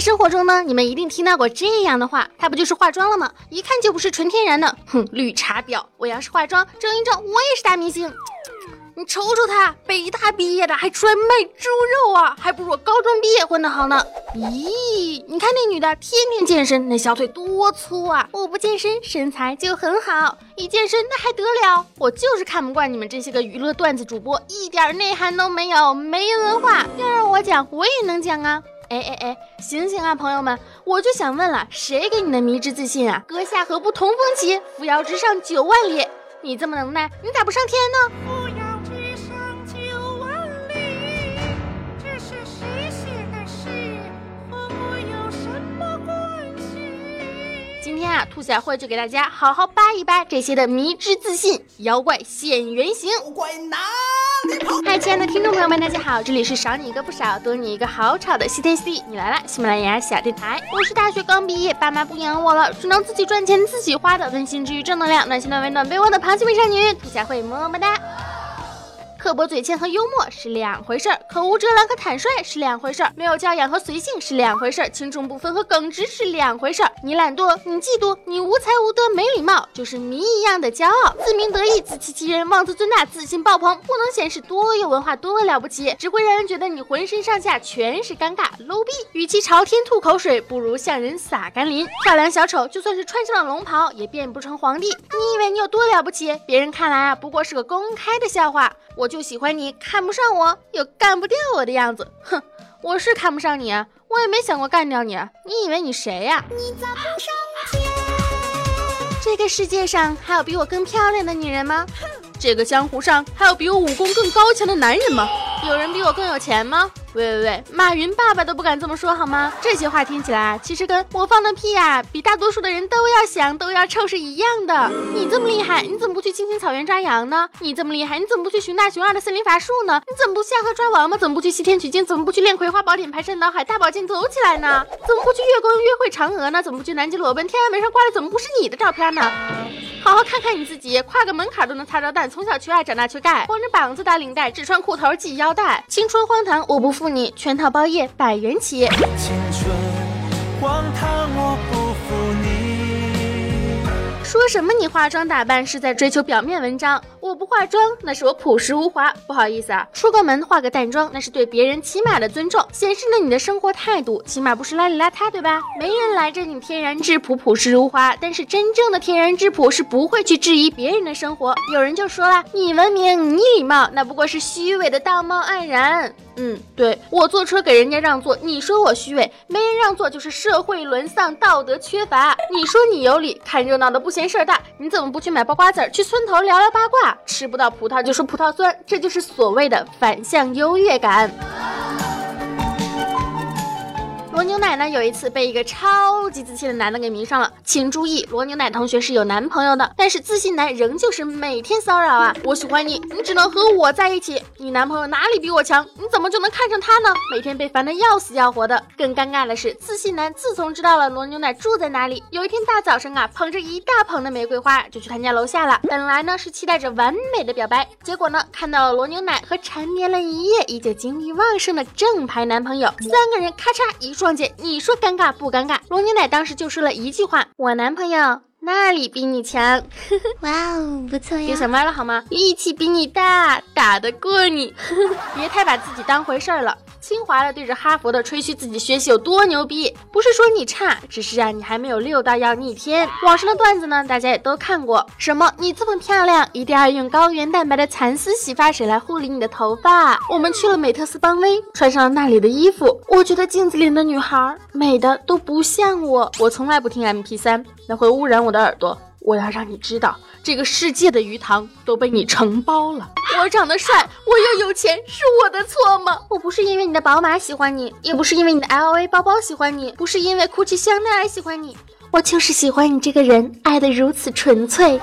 生活中呢，你们一定听到过这样的话，她不就是化妆了吗？一看就不是纯天然的，哼，绿茶婊！我要是化妆，整一整，我也是大明星。你瞅瞅他，北大毕业的还出来卖猪肉啊，还不如我高中毕业混得好呢。咦，你看那女的天天健身，那小腿多粗啊！我不健身，身材就很好；一健身，那还得了？我就是看不惯你们这些个娱乐段子主播，一点内涵都没有，没文化。要让我讲，我也能讲啊！哎哎哎，醒醒啊，朋友们！我就想问了，谁给你的迷之自信啊？阁下何不同风起，扶摇直上九万里？你这么能耐，你咋不上天呢？今天啊，兔小慧就给大家好好扒一扒这些的迷之自信妖怪现原形。嗨，亲爱的听众朋友们，大家好，这里是少你一个不少，多你一个好吵的西天西地你来了，喜马拉雅小电台。我是大学刚毕业，爸妈不养我了，只能自己赚钱自己花的温馨治愈正能量，暖心暖胃暖被窝的螃蟹美少女兔小慧，么么哒。刻薄嘴欠和幽默是两回事儿，口无遮拦和坦率是两回事儿，没有教养和随性是两回事儿，轻重不分和耿直是两回事儿。你懒惰，你嫉妒，你无才无德没礼貌，就是谜一样的骄傲，自鸣得意，自欺欺人，妄自尊大，自信爆棚，不能显示多有文化多了不起，只会让人觉得你浑身上下全是尴尬 low 逼。与其朝天吐口水，不如向人撒甘霖。漂亮小丑就算是穿上了龙袍，也变不成皇帝。你以为你有多了不起？别人看来啊，不过是个公开的笑话。我就喜欢你看不上我又干不掉我的样子，哼！我是看不上你，我也没想过干掉你。你以为你谁呀？啊？你咋不上这个世界上还有比我更漂亮的女人吗？这个江湖上还有比我武功更高强的男人吗？有人比我更有钱吗？喂喂喂，马云爸爸都不敢这么说好吗？这些话听起来其实跟我放的屁呀，比大多数的人都要响都要臭是一样的。你这么厉害，你怎么不去青青草原抓羊呢？你这么厉害，你怎么不去熊大熊二的森林法术呢？你怎么不下河抓王八？怎么不去西天取经？怎么不去练葵花宝典排山倒海大宝剑走起来呢？怎么不去月宫约会嫦娥呢？怎么不去南极裸奔天安门上挂的怎么不是你的照片呢？好好看看你自己，跨个门槛都能擦着蛋，从小缺爱长大缺钙，光着膀子打领带，只穿裤头系腰带，青春荒唐我不负你，全套包夜百元起。青春荒唐我不负你。说什么你化妆打扮是在追求表面文章？我不化妆，那是我朴实无华。不好意思啊，出个门化个淡妆，那是对别人起码的尊重，显示了你的生活态度，起码不是邋里邋遢，对吧？没人拦着你天然质朴、朴实无华，但是真正的天然质朴是不会去质疑别人的生活。有人就说了，你文明，你礼貌，那不过是虚伪的道貌岸然。嗯，对我坐车给人家让座，你说我虚伪，没人让座就是社会沦丧、道德缺乏。你说你有理，看热闹的不嫌事儿大，你怎么不去买包瓜子儿，去村头聊聊八卦？吃不到葡萄就说葡萄酸，这就是所谓的反向优越感。罗牛奶呢？有一次被一个超级自信的男的给迷上了。请注意，罗牛奶同学是有男朋友的，但是自信男仍旧是每天骚扰啊！我喜欢你，你只能和我在一起。你男朋友哪里比我强？你怎么就能看上他呢？每天被烦得要死要活的。更尴尬的是，自信男自从知道了罗牛奶住在哪里，有一天大早上啊，捧着一大捧的玫瑰花就去他家楼下了。本来呢是期待着完美的表白，结果呢看到罗牛奶和缠绵了一夜、依旧精力旺盛的正牌男朋友，三个人咔嚓一。撞见，你说尴尬不尴尬？罗牛奶当时就说了一句话：“我男朋友那里比你强。” 哇哦，不错呀！别想歪了好吗？力气比你大，打得过你。别太把自己当回事儿了。清华的对着哈佛的吹嘘自己学习有多牛逼，不是说你差，只是啊你还没有六到要逆天。网上的段子呢，大家也都看过，什么你这么漂亮，一定要用高原蛋白的蚕丝洗发水来护理你的头发。我们去了美特斯邦威，穿上了那里的衣服，我觉得镜子里的女孩美的都不像我。我从来不听 M P 三，那会污染我的耳朵。我要让你知道。这个世界的鱼塘都被你承包了。我长得帅，我又有钱，是我的错吗？我不是因为你的宝马喜欢你，也不是因为你的 LV 包包喜欢你，不是因为 GUCCI 香奈儿喜欢你，我就是喜欢你这个人，爱的如此纯粹。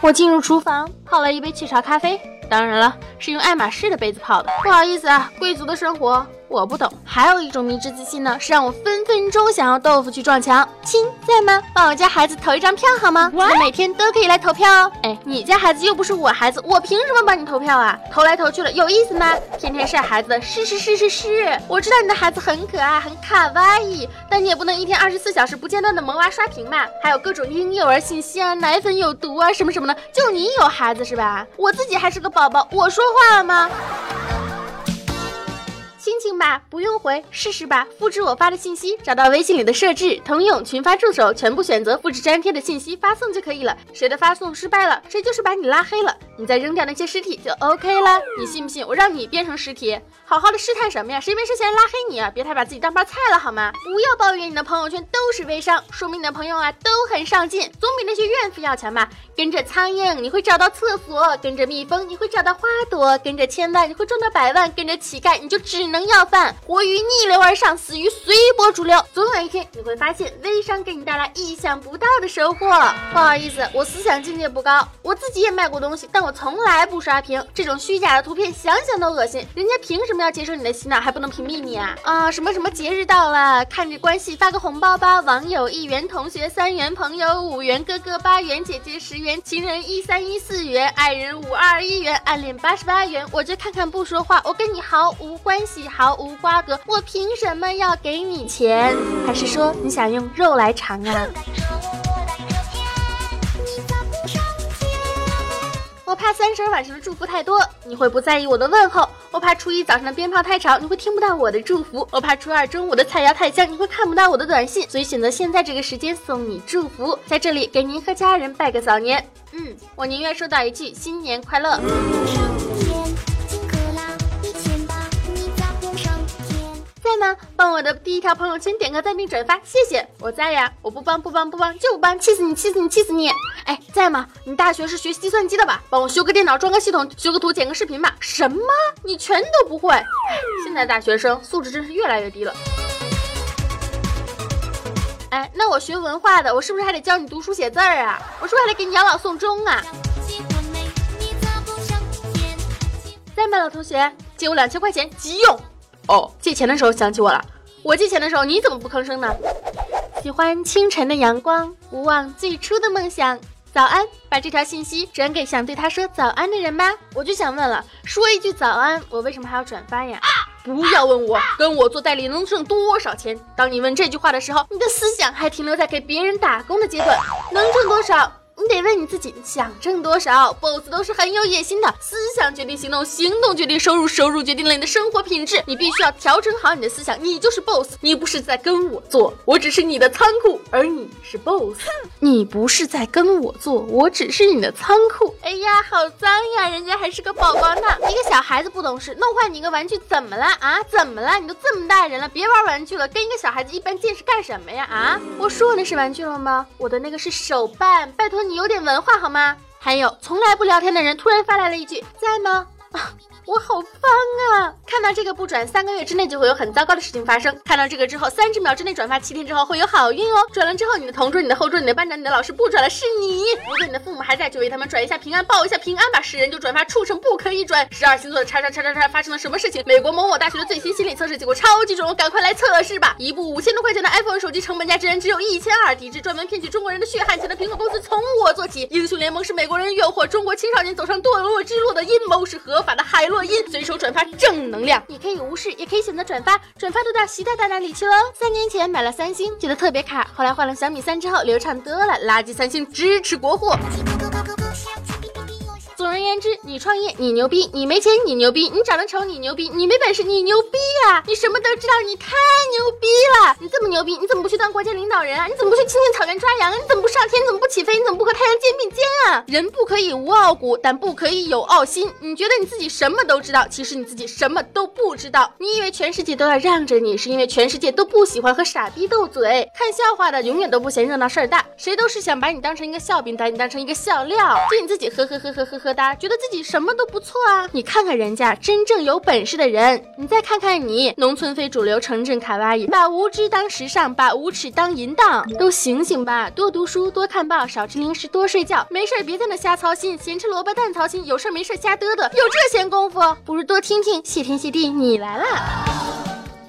我进入厨房，泡了一杯雀巢咖啡，当然了，是用爱马仕的杯子泡的。不好意思啊，贵族的生活。我不懂。还有一种迷之自信呢，是让我分分钟想要豆腐去撞墙。亲在吗？帮我家孩子投一张票好吗？我每天都可以来投票哦。哎，你家孩子又不是我孩子，我凭什么帮你投票啊？投来投去了有意思吗？天天晒孩子，是是是是是。我知道你的孩子很可爱，很卡哇伊，但你也不能一天二十四小时不间断的萌娃刷屏吧？还有各种婴幼儿信息啊，奶粉有毒啊，什么什么的。就你有孩子是吧？我自己还是个宝宝，我说话了吗？亲亲吧，不用回，试试吧。复制我发的信息，找到微信里的设置，通用群发助手，全部选择复制粘贴的信息发送就可以了。谁的发送失败了，谁就是把你拉黑了，你再扔掉那些尸体就 OK 了。你信不信我让你变成尸体？好好的试探什么呀？谁没事先拉黑你啊？别太把自己当盘菜了好吗？不要抱怨你的朋友圈都是微商，说明你的朋友啊都很上进，总比那些怨妇要强吧。跟着苍蝇你会找到厕所，跟着蜜蜂你会找到花朵，跟着千万你会赚到百万，跟着乞丐你就只能。能要饭，活鱼逆流而上，死鱼随波逐流。总有一天，你会发现微商给你带来意想不到的收获。不好意思，我思想境界不高，我自己也卖过东西，但我从来不刷屏。这种虚假的图片，想想都恶心。人家凭什么要接受你的洗脑，还不能屏蔽你啊？啊，什么什么节日到了，看着关系发个红包吧。网友一元，同学三元，朋友五元，哥哥八元，姐姐十元，情人一三一四元，爱人五二一元，暗恋八十八元。我就看看不说话，我跟你毫无关系。毫无瓜葛，我凭什么要给你钱？还是说你想用肉来尝啊？我怕三十晚上的祝福太多，你会不在意我的问候；我怕初一早上的鞭炮太吵，你会听不到我的祝福；我怕初二中午的菜肴太香，你会看不到我的短信。所以选择现在这个时间送你祝福，在这里给您和家人拜个早年。嗯，我宁愿收到一句新年快乐。在吗？帮我的第一条朋友圈点个赞并转发，谢谢。我在呀，我不帮不帮不帮就不帮，气死你气死你气死你！哎，在吗？你大学是学计算机的吧？帮我修个电脑，装个系统，修个图，剪个视频吧。什么？你全都不会？现在大学生素质真是越来越低了。哎，那我学文化的，我是不是还得教你读书写字儿啊？我是不是还得给你养老送终啊？在吗，老同学？借我两千块钱，急用。哦，借钱的时候想起我了。我借钱的时候你怎么不吭声呢？喜欢清晨的阳光，不忘最初的梦想。早安，把这条信息转给想对他说早安的人吧。我就想问了，说一句早安，我为什么还要转发呀？不要问我，跟我做代理能挣多少钱。当你问这句话的时候，你的思想还停留在给别人打工的阶段，能挣多少？你得问你自己，想挣多少？boss 都是很有野心的，思想决定行动，行动决定收入，收入决定了你的生活品质。你必须要调整好你的思想，你就是 boss，你不是在跟我做，我只是你的仓库，而你是 boss。你不是在跟我做，我只是你的仓库。哎呀，好脏呀，人家还是个宝宝呢。一个小孩子不懂事，弄坏你一个玩具怎么了啊？怎么了？你都这么大人了，别玩玩具了，跟一个小孩子一般见识干什么呀？啊？我说那是玩具了吗？我的那个是手办，拜托。你有点文化好吗？还有从来不聊天的人突然发来了一句在吗？我好方啊！看到这个不转，三个月之内就会有很糟糕的事情发生。看到这个之后，三十秒之内转发，七天之后会有好运哦。转了之后，你的同桌、你的后桌、你的班长、你的老师不转了，是你。如果你的父母还在，就为他们转一下平安，报一下平安吧。是人就转发，畜生不可以转。十二星座的叉叉叉叉叉发生了什么事情？美国某某大学的最新心理测试结果超级准，赶快来测试吧！一部五千多块钱的 iPhone 手机，成本价竟然只有一千二，抵制专门骗取中国人的血汗钱的苹果公司，从我做起。英雄联盟是美国人诱惑中国青少年走上堕落之路的阴谋，是合法的海洛因。随手转。发正能量，你可以无视，也可以选择转发，转发都到习大大那里去喽。三年前买了三星，觉得特别卡，后来换了小米三之后流畅多了。垃圾三星，支持国货。总而言之，你创业你牛逼，你没钱你牛逼，你长得丑你牛逼，你没本事你牛逼呀！你什么都知道，你太牛逼了！你这么牛逼，你怎么不去当国家领导人啊？你怎么不去青青草原抓羊啊？你怎么不上天？你怎么不起飞？你怎么不和太阳肩并肩啊？人不可以无傲骨，但不可以有傲心。你觉得你自己什么都知道，其实你自己什么都不知道。你以为全世界都要让着你，是因为全世界都不喜欢和傻逼斗嘴。看笑话的永远都不嫌热闹事儿大，谁都是想把你当成一个笑柄，把你当成一个笑料，就你自己呵呵呵呵呵呵。疙瘩，觉得自己什么都不错啊！你看看人家真正有本事的人，你再看看你，农村非主流，城镇卡哇伊，把无知当时尚，把无耻当淫荡，都醒醒吧！多读书，多看报，少吃零食，多睡觉，没事别在那瞎操心，咸吃萝卜淡操心，有事没事瞎嘚嘚，有这闲工夫，不如多听听谢天谢地你来了。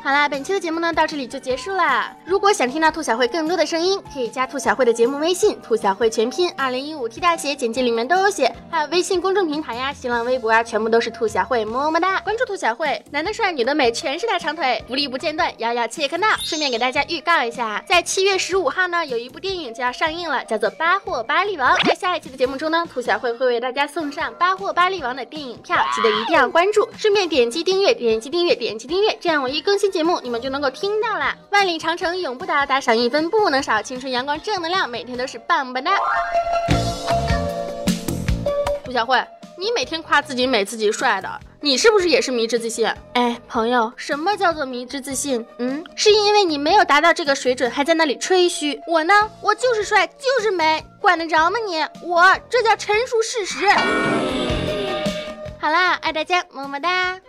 好啦，本期的节目呢到这里就结束啦。如果想听到兔小慧更多的声音，可以加兔小慧的节目微信，兔小慧全拼二零一五 T 大写，简介里面都有写。还有微信公众平台呀、新浪微博啊，全部都是兔小慧，么么哒！关注兔小慧，男的帅，女的美，全是大长腿，福利不间断，摇摇切克闹。顺便给大家预告一下，在七月十五号呢，有一部电影就要上映了，叫做《巴霍巴利王》。在下一期的节目中呢，兔小慧会为大家送上《巴霍巴利王》的电影票，记得一定要关注，顺便点击订阅，点击订阅，点击订阅，这样我一更新节目，你们就能够听到啦。万里长城永不倒，打赏一分不能少，青春阳光正能量，每天都是棒棒的。兔小慧，你每天夸自己美、自己帅的，你是不是也是迷之自信？哎，朋友，什么叫做迷之自信？嗯，是因为你没有达到这个水准，还在那里吹嘘。我呢，我就是帅，就是美，管得着吗你？我这叫陈述事实。好啦，爱大家，么么哒。